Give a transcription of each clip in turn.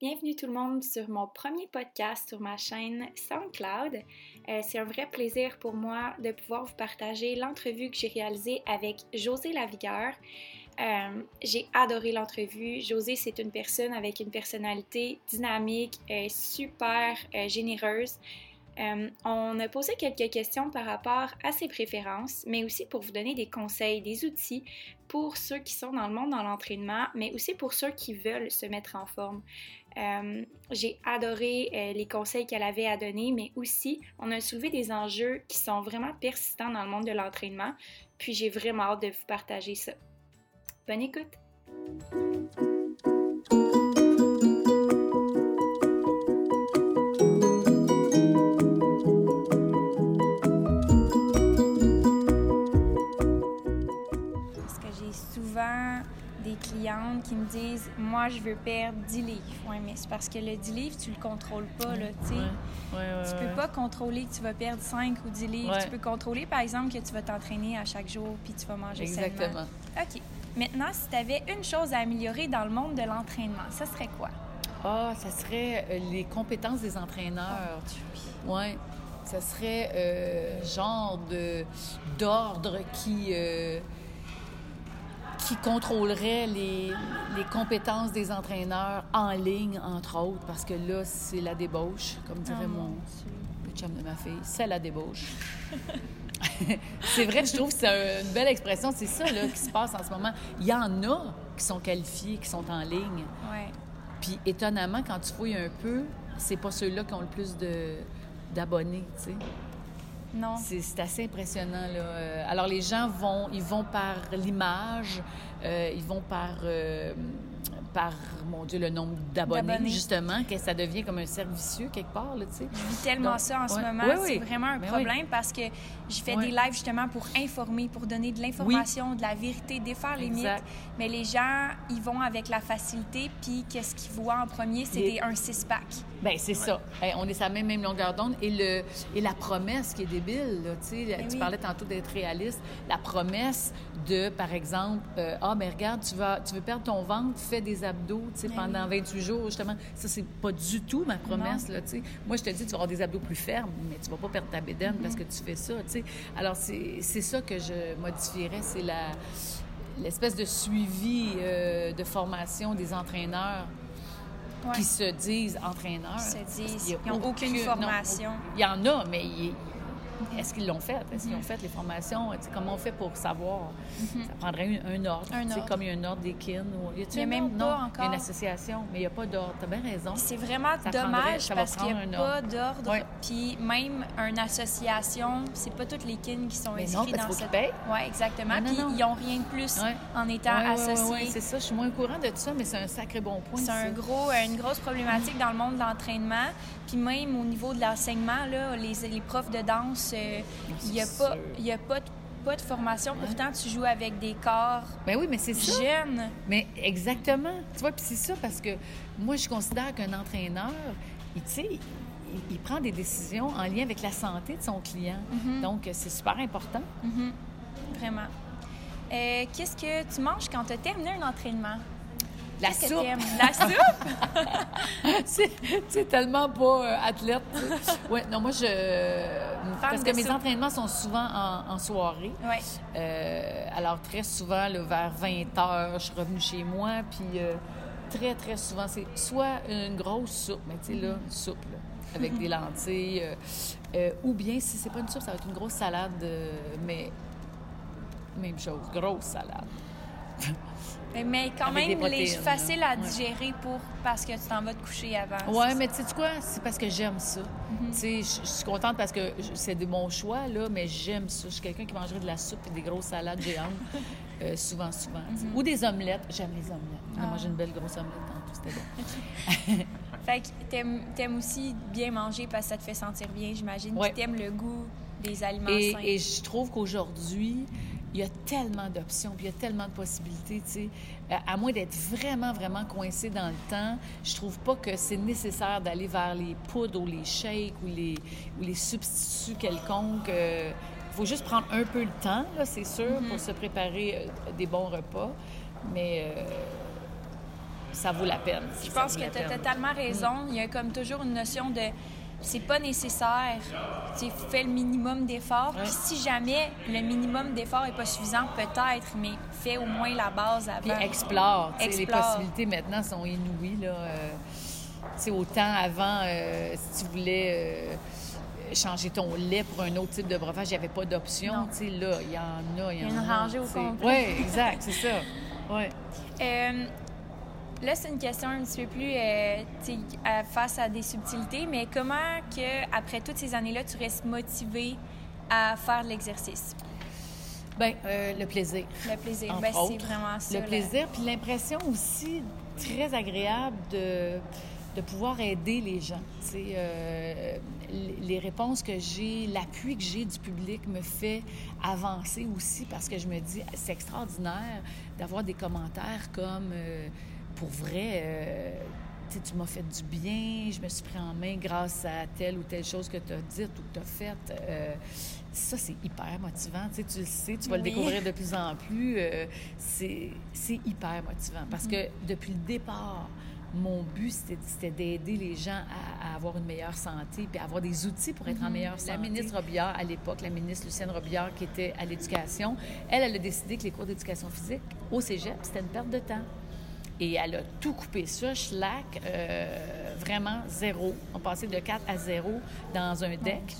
Bienvenue tout le monde sur mon premier podcast sur ma chaîne SoundCloud. Euh, c'est un vrai plaisir pour moi de pouvoir vous partager l'entrevue que j'ai réalisée avec José Lavigueur. Euh, j'ai adoré l'entrevue. José, c'est une personne avec une personnalité dynamique, euh, super généreuse. on a posé quelques questions par rapport à ses préférences, mais aussi pour vous donner des conseils, des outils pour ceux qui sont dans le monde dans l'entraînement, mais aussi pour ceux qui veulent se mettre en forme. Euh, j'ai adoré euh, les conseils qu'elle avait à donner, mais aussi on a soulevé des enjeux qui sont vraiment persistants dans le monde de l'entraînement. Puis j'ai vraiment hâte de vous partager ça. Bonne écoute! Clientes qui me disent Moi, je veux perdre 10 livres. Oui, mais c'est parce que le 10 livres, tu le contrôles pas. Là, tu ne peux pas contrôler que tu vas perdre 5 ou 10 livres. Tu peux contrôler, par exemple, que tu vas t'entraîner à chaque jour puis tu vas manger Exactement. OK. Maintenant, si tu avais une chose à améliorer dans le monde de l'entraînement, ça serait quoi? Ah, ça serait euh, les compétences des entraîneurs. Oh, oui. Ça serait euh, genre de d'ordre qui. Euh, qui contrôlerait les, compétences des entraîneurs en ligne, entre autres, parce que là, c'est la débauche, comme dirait oh, mon, le chum de ma fille. C'est la débauche. c'est vrai, je trouve que c'est une belle expression. C'est ça là, qui se passe en ce moment. Il y en a qui sont qualifiés, qui sont en ligne. Ouais. Puis étonnamment, quand tu fouilles un peu, c'est pas ceux-là qui ont le plus d'abonnés, tu sais. Non. C'est assez impressionnant. Là. Euh, alors, les gens vont, ils vont par l'image, euh, ils vont par euh, par, mon Dieu, le nombre d'abonnés, justement, que ça devient comme un cercle vicieux quelque part, tu sais. Je vis tellement ça en ce moment. C'est vraiment un ben problème parce que je fais des lives justement pour informer, pour donner de l'information, de la vérité, défaire les mythes. Mais les gens, ils vont avec la facilité, puis qu'est-ce qu'ils voient en premier, c'est un six-pack. Bien, c'est ça. on est sur la même, même longueur d'onde. Et, le, et la promesse qui est débile, tu sais, ben tu parlais tantôt d'être réaliste. La promesse de, par exemple, euh, ah, mais regarde, tu, vas, tu veux perdre ton ventre, fais des abdos ben pendant 28 jours, justement. Ça, c'est pas du tout ma promesse. Là, Moi, je te dis, tu vas avoir des abdos plus fermes, mais tu vas pas perdre ta bédaine parce que tu fais ça. sais. Alors, c'est ça que je modifierais, c'est la l'espèce de suivi euh, de formation des entraîneurs qui se disent entraîneurs. Qui se disent, ils n'ont aucune, formation. il y en a, mais est-ce qu'ils l'ont fait? Est-ce qu'ils ont fait les formations? comment on fait pour savoir? Mhm. Ça prendrait un, ordre. C'est comme il y a un ordre des kin. Ou... Y a, même pas encore. Il y a une association, mais il n'y a pas d'ordre. Tu as bien raison. C'est vraiment dommage parce qu'il n'y a pas d'ordre. Puis même une association, c'est pas toutes les kin qui sont inscrits dans cette... Oui, exactement. Puis ils n'ont rien de plus en étant associés. Oui, c'est ça. Je suis moins au courant de tout ça, mais c'est un sacré bon point. C'est un gros, une grosse problématique dans le monde de l'entraînement. Puis même au niveau de l'enseignement, les, les profs de danse euh, il n'y a, pas, y a pas de pas de formation. Pourtant, tu joues avec des corps ben oui, mais c'est jeunes. Mais exactement. Tu vois, puis c'est ça parce que moi, je considère qu'un entraîneur, il, il, il, prend des décisions en lien avec la santé de son client. Mm-hmm. Donc, c'est super important. Mm-hmm. Vraiment. Euh, qu'est-ce que tu manges quand tu as terminé un entraînement? La soupe. La soupe? c'est tellement pas euh, athlète. Ouais, non, moi, je. Parce que mes entraînements sont souvent en, soirée. Ouais. Euh, alors, très souvent, vers 20 h, je suis revenue chez moi. Puis, euh, très, très souvent, c'est soit une grosse soupe, mais tu sais, là, une soupe, avec des lentilles. ou bien, si c'est pas une soupe, ça va être une grosse salade, mais même chose, grosse salade. Mais quand même, les facile à digérer pour parce que tu t'en vas te coucher avant. Oui, mais tu sais quoi? C'est parce que j'aime ça. Tu sais, je suis contente parce que c'est de mon choix, là, mais j'aime ça. Je suis quelqu'un qui mangerait de la soupe et des grosses salades géantes, euh, souvent, souvent. Mhm. Ou des omelettes. J'aime les omelettes. Ah. Moi, j'ai une belle grosse omelette tout, c'était bon. fait que t'aimes, aimes aussi bien manger parce que ça te fait sentir bien, j'imagine. Tu aimes le goût des aliments sains. Et je trouve qu'aujourd'hui, il y a tellement d'options, puis il y a tellement de possibilités, tu sais. Euh, à moins d'être vraiment, vraiment coincé dans le temps, je trouve pas que c'est nécessaire d'aller vers les poudres ou les shakes ou les, ou les substituts quelconques. Il euh, faut juste prendre un peu le temps, là, c'est sûr, pour mm-hmm. se préparer euh, des bons repas. Mais ça vaut la peine. Je pense que tu as totalement raison. Il y a comme toujours une notion de c'est pas nécessaire. Tu fais le minimum d'efforts. Puis si jamais le minimum d'efforts est pas suffisant, peut-être, mais fais au moins la base avant. Puis explore. Les possibilités maintenant sont inouïes. Là. Euh, autant avant, euh, si tu voulais. Euh, changer ton lait pour un autre type de breuvage, il n'y avait pas d'option. Là, il y en a. Il y, a une rangée au complet. Oui, exact, c'est ça. Ouais. Là, c'est une question un petit peu plus euh, face à des subtilités, mais comment que après toutes ces années-là, tu restes motivé à faire de l'exercice? Bien, euh, le plaisir. Le plaisir, ben, c'est vraiment ça. Le plaisir, puis l'impression aussi très agréable de, de pouvoir aider les gens. Euh, les réponses que j'ai, l'appui que j'ai du public me fait avancer aussi parce que je me dis, c'est extraordinaire d'avoir des commentaires comme... Euh, pour vrai, euh, tu m'as fait du bien, je me suis pris en main grâce à telle ou telle chose que tu as dite ou que tu as faite. Euh, ça, c'est hyper motivant. Tu, tu le sais, tu vas le découvrir de plus en plus. Euh, c'est hyper motivant parce mm-hmm. que depuis le départ, mon but, c'était d'aider les gens à, avoir une meilleure santé puis à avoir des outils pour être en mm-hmm. meilleure santé. La ministre Robillard, à l'époque, la ministre Lucienne Robillard, qui était à l'éducation, elle, elle a décidé que les cours d'éducation physique au cégep, c'était une perte de temps. Et elle a tout coupé ça, Schlack, euh, vraiment zéro. On passait de 4 à 0 dans un deck.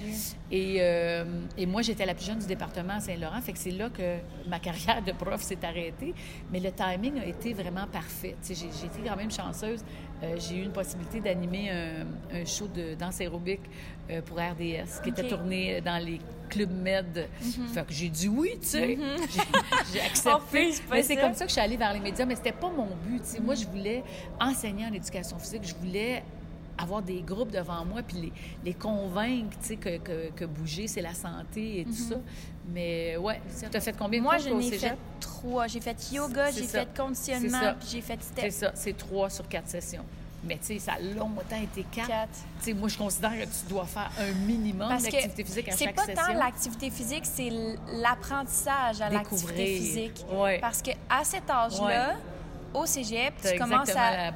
Et, euh, et, moi, j'étais la plus jeune du département à Saint-Laurent, fait que c'est là que ma carrière de prof s'est arrêtée. Mais le timing a été vraiment parfait. J'ai, j'ai été quand même chanceuse. Euh, j'ai eu une possibilité d'animer un, un show de danse aérobique pour RDS, qui était tourné dans les clubs med. Mhm. Fait que j'ai dit oui, tu sais. Mhm. J'ai accepté. mais c'est comme ça que je suis allée vers les médias, mais c'était pas mon but. Moi, je voulais enseigner en éducation physique. Je voulais avoir des groupes devant moi puis les, les convaincre que, que, que, bouger, c'est la santé et tout mhm. ça. Mais ouais, tu as fait combien de Moi, je n'ai fait trois. J'ai fait yoga, j'ai fait conditionnement, puis j'ai fait step. C'est ça, c'est trois sur quatre sessions. Mais tu sais, ça a longtemps été quatre. quatre. Tu sais, moi, je considère que tu dois faire un minimum d'activité physique à chaque session. C'est pas tant l'activité physique, c'est l'apprentissage à l'activité physique. Ouais. Parce qu'à cet âge-là, au cégep, tu commences, à,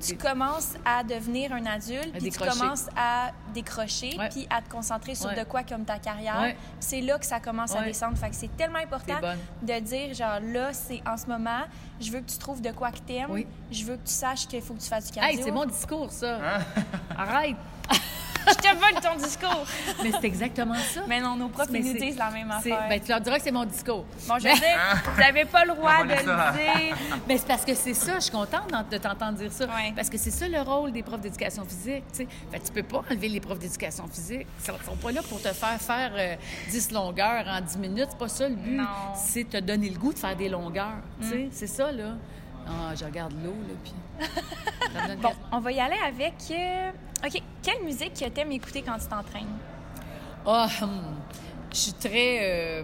tu, commences à devenir un adulte, puis tu commences à décrocher, puis à te concentrer sur de quoi comme ta carrière. C'est là que ça commence à descendre. Fait que c'est tellement important de dire, genre, là, c'est en ce moment, je veux que tu trouves de quoi que t'aimes, je veux que tu saches qu'il faut que tu fasses du cardio. Hey, c'est mon discours, ça! Hein? Arrête! je te vole ton discours. Mais c'est exactement ça. Mais non, nos profs, nous disent la même affaire. Ben, tu leur diras que c'est mon discours. Bon, je veux dire, vous n'avez pas le droit de le dire. Mais c'est parce que c'est ça, je suis contente de t'entendre dire ça. Parce que c'est ça le rôle des profs d'éducation physique. Tu Fait, tu peux pas enlever les profs d'éducation physique. Ils sont pas là pour te faire faire 10 euh, longueurs en 10 minutes. C'est pas ça le but. C'est te donner le goût de faire des longueurs. Mm. C'est ça, là. Ah, je regarde l'eau, là, puis... bon, on va y aller avec... Euh, OK. Quelle musique que aimes écouter quand tu t'entraînes? Ah, hum, je suis très... Euh,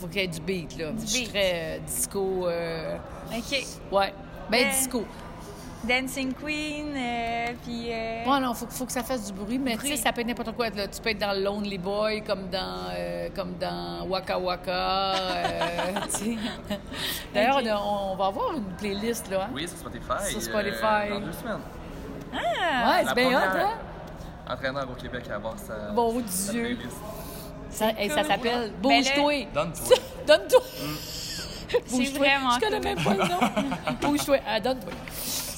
faut qu'il y ait du beat, là. je suis très euh, disco... OK. Ouais. Ben, disco. Dancing Queen, euh, puis... Euh... Bon, non, faut, faut que ça fasse du bruit, mais tu sais, ça peut être n'importe quoi. Là. Tu peux être dans Lonely Boy, comme dans, euh, comme dans Waka Waka. Euh, D'ailleurs, on, va avoir une playlist, là. Hein? Oui, sur Spotify. Sur Spotify. dans deux semaines. Ah! Ouais, c'est bien hot, hein? Entraîneur au Québec à avoir sa, bon sa Dieu. Ça, et ça s'appelle Bouge-toi. Donne-toi. Donne-toi. Mm. C'est vraiment Je connais même pas le nom. Bouge-toi. Ah, donne-toi.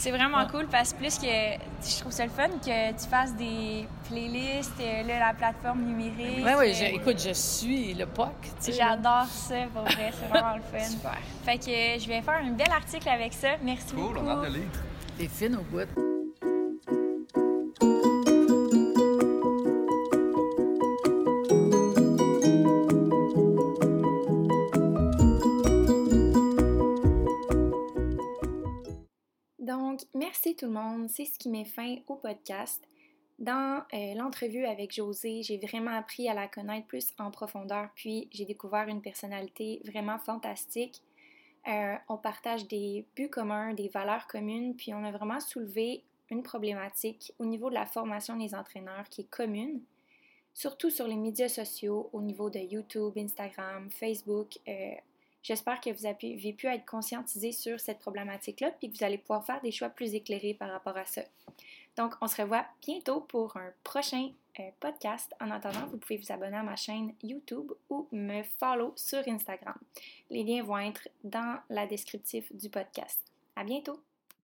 C'est vraiment cool parce que plus que je trouve ça le fun que tu fasses des playlists, euh, là, la plateforme numérique. Oui, oui, euh, écoute, je suis le POC. J'adore ça, pour vrai, c'est vraiment le fun. Super. Fait que euh, je vais faire un bel article avec ça. Merci beaucoup. Cool, on a de lire. T'es fine au bout. Tout le monde, c'est ce qui met fin au podcast. Dans euh, l'entrevue avec José, j'ai vraiment appris à la connaître plus en profondeur, puis j'ai découvert une personnalité vraiment fantastique. Euh, on partage des buts communs, des valeurs communes, puis on a vraiment soulevé une problématique au niveau de la formation des entraîneurs qui est commune, surtout sur les médias sociaux, au niveau de YouTube, Instagram, Facebook. Euh, J'espère que vous avez pu être conscientisé sur cette problématique-là, puis que vous allez pouvoir faire des choix plus éclairés par rapport à ça. Donc, on se revoit bientôt pour un prochain euh, podcast. En attendant, vous pouvez vous abonner à ma chaîne YouTube ou me follow sur Instagram. Les liens vont être dans la descriptif du podcast. À bientôt!